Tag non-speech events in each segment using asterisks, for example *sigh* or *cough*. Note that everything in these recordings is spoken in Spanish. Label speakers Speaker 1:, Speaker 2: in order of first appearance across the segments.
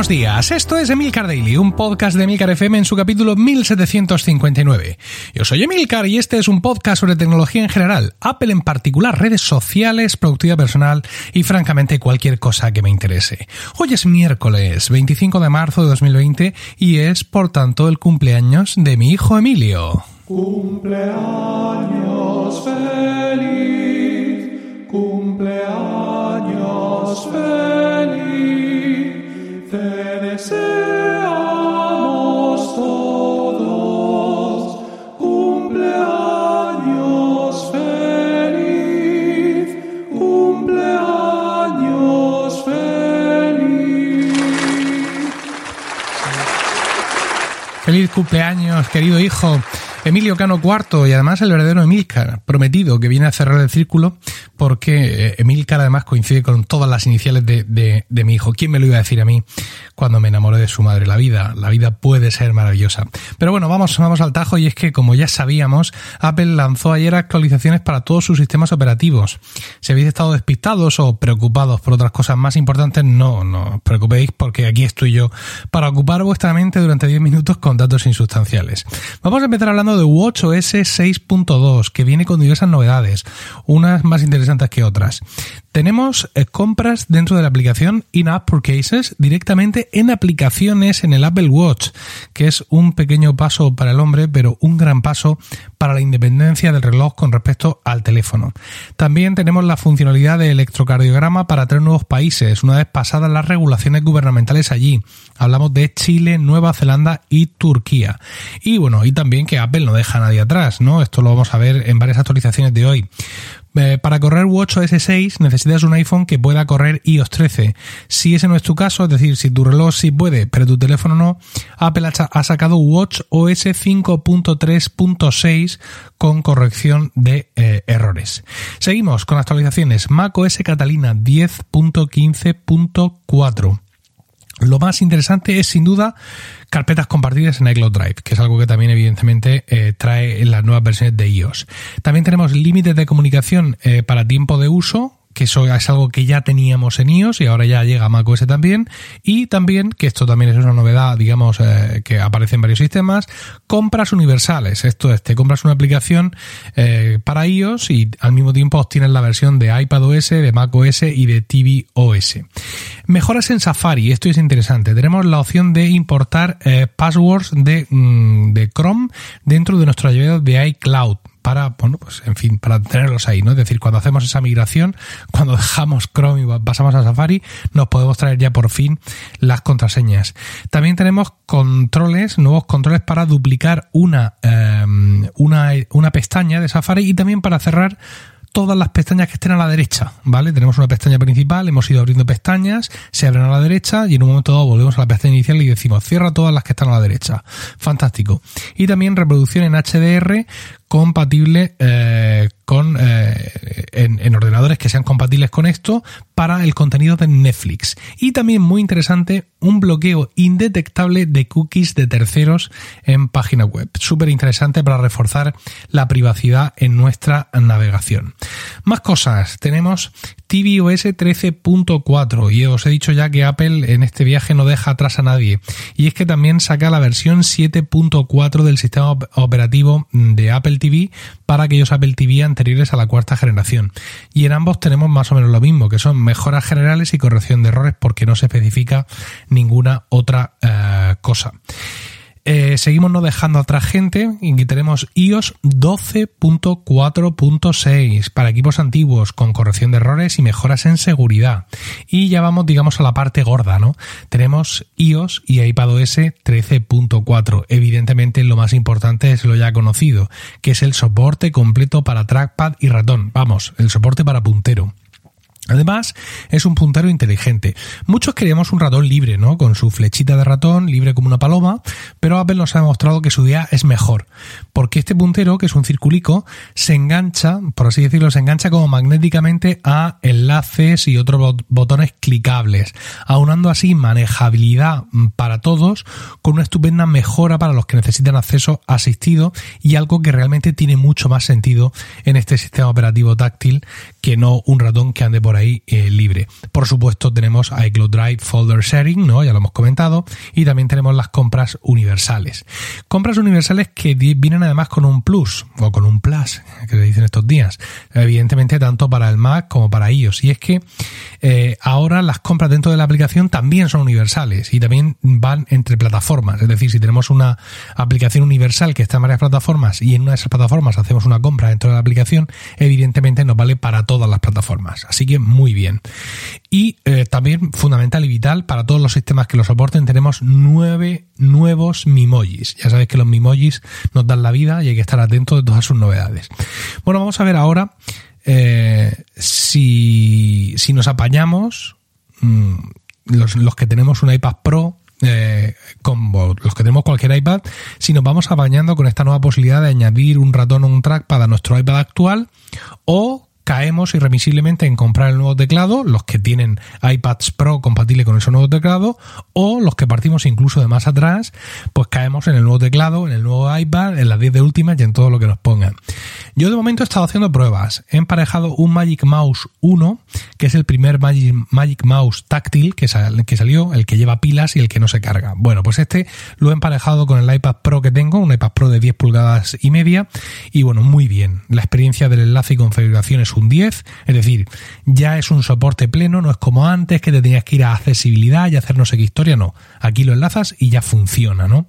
Speaker 1: buenos días. Esto es Emilcar Daily, un podcast de Emilcar FM en su capítulo 1759. Yo soy Emilcar y este es un podcast sobre tecnología en general, Apple en particular, redes sociales, productividad personal y francamente cualquier cosa que me interese. Hoy es miércoles 25 de marzo de 2020 y es, por tanto, el cumpleaños de mi hijo Emilio.
Speaker 2: Cumpleaños feliz, cumpleaños feliz, Feliz cumpleaños,
Speaker 1: querido hijo. Emilio Cano IV y además el verdadero Emilcar, prometido, que viene a cerrar el círculo porque eh, Emilcar además coincide con todas las iniciales de, de, mi hijo. ¿Quién me lo iba a decir a mí cuando me enamoré de su madre? La vida, la vida puede ser maravillosa. Pero bueno, vamos, vamos al tajo y es que como ya sabíamos, Apple lanzó ayer actualizaciones para todos sus sistemas operativos. Si habéis estado despistados o preocupados por otras cosas más importantes, no, no os preocupéis porque aquí estoy yo para ocupar vuestra mente durante 10 minutos con datos insustanciales. Vamos a empezar hablando de WatchOS 6.2, que viene con diversas novedades, unas más interesantes que otras. Tenemos eh, compras dentro de la aplicación In-App Purchases directamente en aplicaciones en el Apple Watch, que es un pequeño paso para el hombre, pero un gran paso para la independencia del reloj con respecto al teléfono. También tenemos la funcionalidad de electrocardiograma para tres nuevos países, una vez pasadas las regulaciones gubernamentales allí. Hablamos de Chile, Nueva Zelanda y Turquía. Y bueno, y también que Apple no deja a nadie atrás, ¿no? Esto lo vamos a ver en varias actualizaciones de hoy. Eh, para correr WatchOS 6 necesitas un iPhone que pueda correr iOS 13. Si ese no es tu caso, es decir, si tu reloj sí puede, pero tu teléfono no, Apple ha sacado WatchOS 5.3.6 con corrección de eh, errores. Seguimos con actualizaciones. macOS Catalina 10.15.4. Lo más interesante es sin duda carpetas compartidas en iCloud Drive, que es algo que también evidentemente eh, trae en las nuevas versiones de iOS. También tenemos límites de comunicación eh, para tiempo de uso, que eso es algo que ya teníamos en iOS y ahora ya llega a macOS también. Y también, que esto también es una novedad, digamos, eh, que aparece en varios sistemas, compras universales. Esto es, te compras una aplicación para iOS y al mismo tiempo obtienes la versión de iPadOS, de macOS y de tvOS. Mejoras en Safari, esto es interesante. Tenemos la opción de importar eh, passwords de, mm, de Chrome dentro de nuestro ayuda de iCloud para, bueno, pues en fin, para tenerlos ahí, ¿no? Es decir, cuando hacemos esa migración, *laughs* cuando dejamos Chrome y pasamos a Safari, nos podemos traer ya por fin las contraseñas. También tenemos controles, nuevos controles para duplicar una, eh, una, una pestaña de Safari y también para cerrar todas las pestañas que estén a la derecha, ¿vale? Tenemos una pestaña principal, hemos ido abriendo pestañas, se abren a la derecha y en un momento dado volvemos a la pestaña inicial y decimos cierra todas las que están a la derecha. Fantástico. Y también reproducción en HDR compatible eh, con eh, en, en, ordenadores que sean compatibles con esto para el contenido de Netflix. Y también muy interesante, un bloqueo indetectable de cookies de terceros en página web. Súper interesante para reforzar la privacidad en nuestra navegación. Más cosas. Tenemos tvOS 13.4 y os he dicho ya que Apple en este viaje no deja atrás a nadie. Y es que también saca la versión 7.4 del sistema operativo de Apple TV para aquellos Apple TV anteriores a la cuarta generación. Y en ambos tenemos más o menos lo mismo, que son mejoras generales y corrección de errores porque no se especifica ninguna otra uh, cosa. Eh, seguimos no dejando atrás gente y tenemos iOS 12.4.6 para equipos antiguos con corrección de errores y mejoras en seguridad. Y ya vamos, digamos, a la parte gorda, ¿no? Tenemos iOS y iPadOS 13.4. Evidentemente, lo más importante es lo ya conocido, que es el soporte completo para trackpad y ratón. Vamos, el soporte para puntero. Además, es un puntero inteligente. Muchos queríamos un ratón libre, ¿no? Con su flechita de ratón, libre como una paloma, pero Apple nos ha demostrado que su idea es mejor. Porque este puntero, que es un circulico, se engancha, por así decirlo, se engancha como magnéticamente a enlaces y otros botones clicables, aunando así manejabilidad para todos con una estupenda mejora para los que necesitan acceso asistido y algo que realmente tiene mucho más sentido en este sistema operativo táctil que no un ratón que ande por ahí eh, libre. Por supuesto, tenemos iCloud Drive Folder Sharing, ¿no? Ya lo hemos comentado. Y también tenemos las compras universales. Compras universales que vienen además con un plus, o con un plus, que se dicen estos días. Evidentemente, tanto para el Mac como para iOS. Y es que eh, ahora las compras dentro de la aplicación también son universales y también van entre plataformas. Es decir, si tenemos una aplicación universal que está en varias plataformas y en una de esas plataformas hacemos una compra dentro de la aplicación, evidentemente nos vale para todas las plataformas. Así que muy bien. Y eh, también fundamental y vital para todos los sistemas que lo soporten, tenemos nueve nuevos Mimojis. Ya sabéis que los Mimojis nos dan la vida y hay que estar atentos de todas sus novedades. Bueno, vamos a ver ahora eh, si, si, nos apañamos, mm, los, los, que tenemos un iPad Pro, eh, como los que tenemos cualquier iPad, si nos vamos apañando con esta nueva posibilidad de añadir un ratón o un trackpad a nuestro iPad actual o caemos irremisiblemente en comprar el nuevo teclado, los que tienen iPads Pro compatible con ese nuevo teclado, o los que partimos incluso de más atrás, pues caemos en el nuevo teclado, en el nuevo iPad, en las 10 de últimas y en todo lo que nos pongan. Yo de momento he estado haciendo pruebas. He emparejado un Magic Mouse 1, que es el primer Magic, Mouse táctil que, que salió, el que lleva pilas y el que no se carga. Bueno, pues este lo he emparejado con el iPad Pro que tengo, un iPad Pro de 10 pulgadas y media, y bueno, muy bien. La experiencia del enlace y configuración es un 10, es decir, ya es un soporte pleno, no es como antes que te tenías que ir a accesibilidad y hacer no sé qué historia, no. Aquí lo enlazas y ya funciona, ¿no?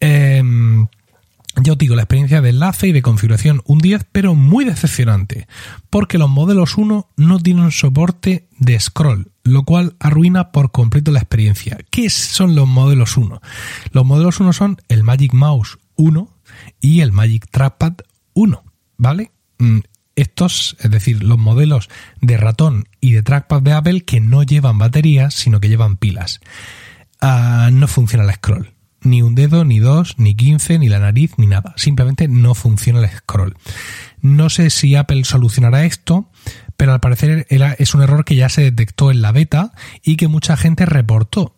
Speaker 1: Eh, ya os digo, la experiencia de enlace y de configuración un 10, pero muy decepcionante, porque los modelos 1 no tienen soporte de scroll, lo cual arruina por completo la experiencia. ¿Qué son los modelos 1? Los modelos 1 son el Magic Mouse 1 y el Magic Trackpad 1, ¿vale? Estos, es decir, los modelos de ratón y de trackpad de Apple que no llevan baterías, sino que llevan pilas. Ah, no funciona el scroll. Ni un dedo, ni dos, ni quince, ni la nariz, ni nada. Simplemente no funciona el scroll. No sé si Apple solucionará esto, pero al parecer es un error que ya se detectó en la beta y que mucha gente reportó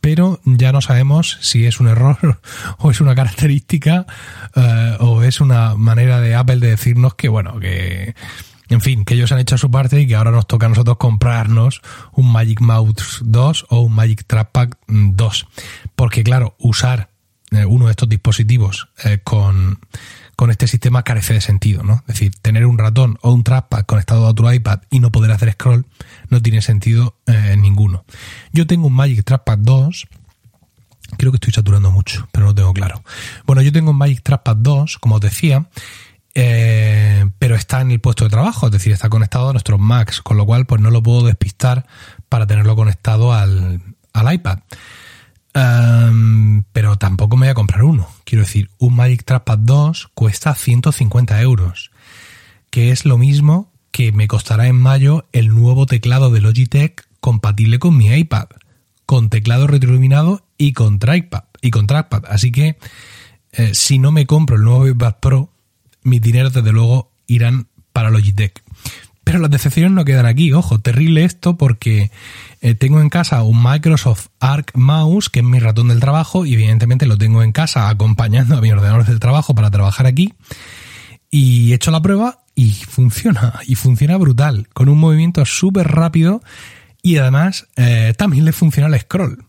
Speaker 1: pero ya no sabemos si es un error *laughs* o es una característica eh, o es una manera de Apple de decirnos que, bueno, que, en fin, que ellos han hecho su parte y que ahora nos toca a nosotros comprarnos un Magic Mouse 2 o un Magic Trackpad 2. Porque, claro, usar eh, uno de estos dispositivos eh, con con este sistema carece de sentido, ¿no? Es decir, tener un ratón o un trackpad conectado a tu iPad y no poder hacer scroll no tiene sentido eh, ninguno. Yo tengo un Magic Trackpad 2, creo que estoy saturando mucho, pero no lo tengo claro. Bueno, yo tengo un Magic Trackpad 2, como os decía, eh, pero está en el puesto de trabajo, es decir, está conectado a nuestros Macs, con lo cual pues no lo puedo despistar para tenerlo conectado al, al iPad pero tampoco me voy a comprar uno. Quiero decir, un Magic Trackpad 2 cuesta 150 euros, que es lo mismo que me costará en mayo el nuevo teclado de Logitech compatible con mi iPad, con teclado retroiluminado y con trackpad. Y con trackpad. Así que eh, si no me compro el nuevo iPad Pro, mis dineros desde luego irán para Logitech. Pero las decepciones no quedan aquí. Ojo, terrible esto porque eh, tengo en casa un Microsoft Arc Mouse, que es mi ratón del trabajo, y evidentemente lo tengo en casa acompañando a mi ordenador del trabajo para trabajar aquí. Y he hecho la prueba y funciona, y funciona brutal, con un movimiento súper rápido y además eh, también le funciona el scroll.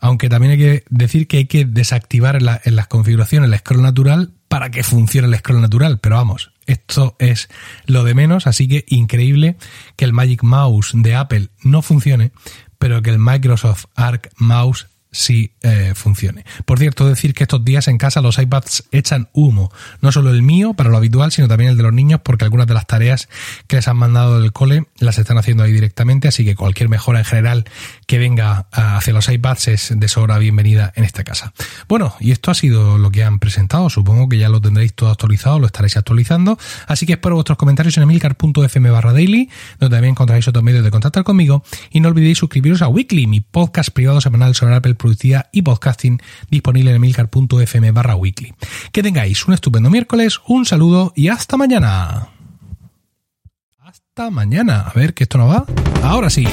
Speaker 1: Aunque también hay que decir que hay que desactivar en, en las configuraciones el scroll natural para que funcione el scroll natural, pero vamos, esto es lo de menos, así que increíble que el Magic Mouse de Apple no funcione, pero que el Microsoft Arc Mouse si eh, funcione. Por cierto, decir que estos días en casa los iPads echan humo, no solo el mío para lo habitual, sino también el de los niños, porque algunas de las tareas que les han mandado del cole las están haciendo ahí directamente, así que cualquier mejora en general que venga hacia los iPads es de sobra bienvenida en esta casa. Bueno, y esto ha sido lo que han presentado, supongo que ya lo tendréis todo actualizado, lo estaréis actualizando, así que espero vuestros comentarios en emilcar.fm barra daily, donde también encontraréis otros medios de contactar conmigo, y no olvidéis suscribiros a Weekly, mi podcast privado semanal sobre Apple productividad y podcasting disponible en emilcar.fm barra weekly. Que tengáis un estupendo miércoles, un saludo y hasta mañana. Hasta mañana. A ver, que esto no va. Ahora sí.